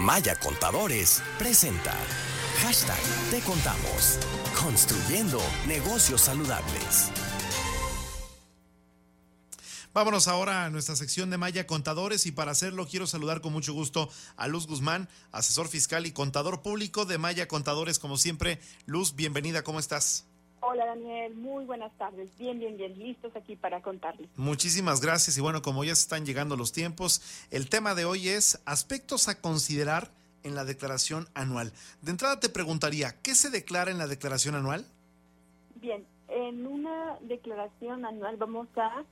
Maya Contadores presenta Hashtag Te Contamos. Construyendo negocios saludables. Vámonos ahora a nuestra sección de Maya Contadores y para hacerlo quiero saludar con mucho gusto a Luz Guzmán, asesor fiscal y contador público de Maya Contadores. Como siempre, Luz, bienvenida, ¿cómo estás? Hola Daniel, muy buenas tardes. Bien, bien, bien, listos aquí para contarles. Muchísimas gracias y bueno, como ya se están llegando los tiempos, el tema de hoy es aspectos a considerar en la declaración anual. De entrada te preguntaría, ¿qué se declara en la declaración anual? Bien, en una declaración anual vamos a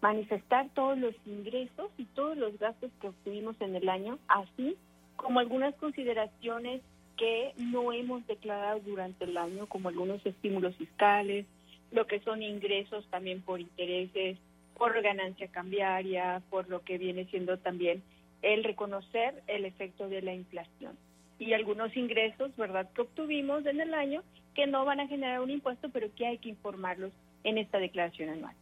manifestar todos los ingresos y todos los gastos que obtuvimos en el año, así como algunas consideraciones que no hemos declarado durante el año, como algunos estímulos fiscales, lo que son ingresos también por intereses, por ganancia cambiaria, por lo que viene siendo también el reconocer el efecto de la inflación. Y algunos ingresos, ¿verdad?, que obtuvimos en el año que no van a generar un impuesto, pero que hay que informarlos en esta declaración anual.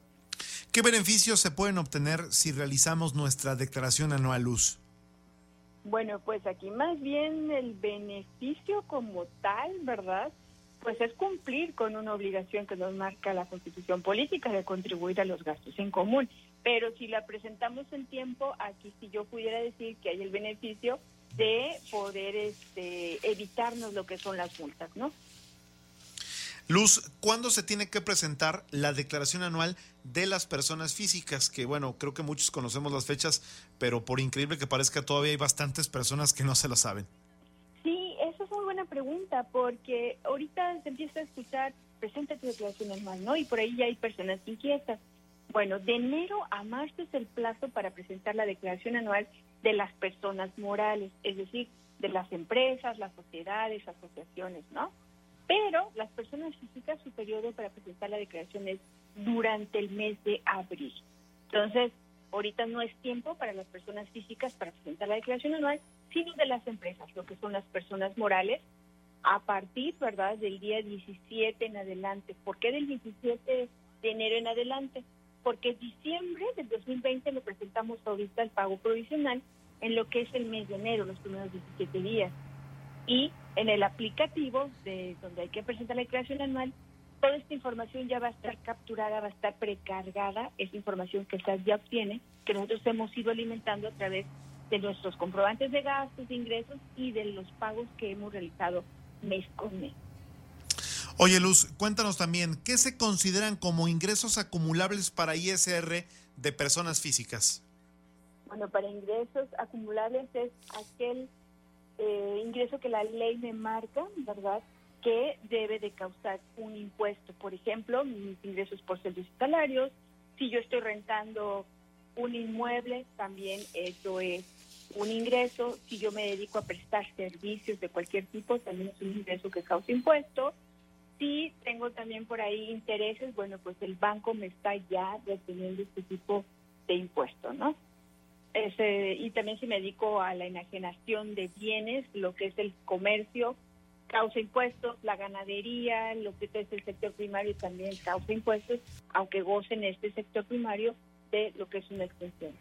¿Qué beneficios se pueden obtener si realizamos nuestra declaración anual luz? Bueno, pues aquí más bien el beneficio como tal, ¿verdad? Pues es cumplir con una obligación que nos marca la constitución política de contribuir a los gastos en común. Pero si la presentamos en tiempo, aquí si yo pudiera decir que hay el beneficio de poder este, evitarnos lo que son las multas, ¿no? Luz, ¿cuándo se tiene que presentar la declaración anual de las personas físicas? Que bueno, creo que muchos conocemos las fechas, pero por increíble que parezca, todavía hay bastantes personas que no se lo saben. Sí, esa es una buena pregunta, porque ahorita se empieza a escuchar, presenta tu declaración anual, ¿no? Y por ahí ya hay personas inquietas. Bueno, de enero a marzo es el plazo para presentar la declaración anual de las personas morales, es decir, de las empresas, las sociedades, asociaciones, ¿no? Pero las personas físicas, su periodo para presentar la declaración es durante el mes de abril. Entonces, ahorita no es tiempo para las personas físicas para presentar la declaración anual, sino de las empresas, lo que son las personas morales, a partir, ¿verdad?, del día 17 en adelante. ¿Por qué del 17 de enero en adelante? Porque diciembre del 2020 lo presentamos ahorita el pago provisional en lo que es el mes de enero, los primeros 17 días. Y en el aplicativo de donde hay que presentar la declaración anual, toda esta información ya va a estar capturada, va a estar precargada, esa información que SAS ya obtiene, que nosotros hemos ido alimentando a través de nuestros comprobantes de gastos, de ingresos y de los pagos que hemos realizado mes con mes. Oye Luz, cuéntanos también, ¿qué se consideran como ingresos acumulables para ISR de personas físicas? Bueno, para ingresos acumulables es aquel eh, ingreso que la ley me marca, ¿verdad? Que debe de causar un impuesto. Por ejemplo, mis ingresos por servicios y salarios. Si yo estoy rentando un inmueble, también eso es un ingreso. Si yo me dedico a prestar servicios de cualquier tipo, también es un ingreso que causa impuesto. Si tengo también por ahí intereses, bueno, pues el banco me está ya reteniendo este tipo de impuesto, ¿no? Y también si me dedico a la enajenación de bienes, lo que es el comercio, causa impuestos, la ganadería, lo que es el sector primario también causa impuestos, aunque gocen este sector primario de lo que es una extensión.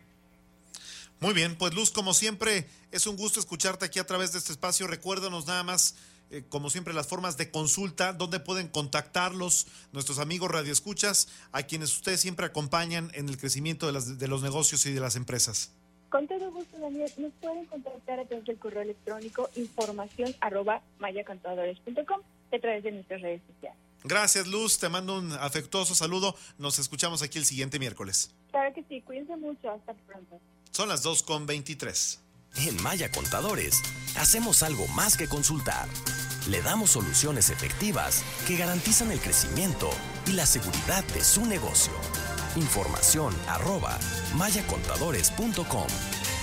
Muy bien, pues Luz, como siempre, es un gusto escucharte aquí a través de este espacio. Recuérdanos nada más, eh, como siempre, las formas de consulta, donde pueden contactarlos nuestros amigos radioescuchas, a quienes ustedes siempre acompañan en el crecimiento de, las, de los negocios y de las empresas. Con todo gusto, Daniel. Nos pueden contactar a través del correo electrónico información arroba mayacontadores.com a través de nuestras redes sociales. Gracias, Luz. Te mando un afectuoso saludo. Nos escuchamos aquí el siguiente miércoles. Claro que sí. Cuídense mucho. Hasta pronto. Son las 2 con 23. En Maya Contadores, hacemos algo más que consultar. Le damos soluciones efectivas que garantizan el crecimiento y la seguridad de su negocio. Información arroba mayacontadores.com.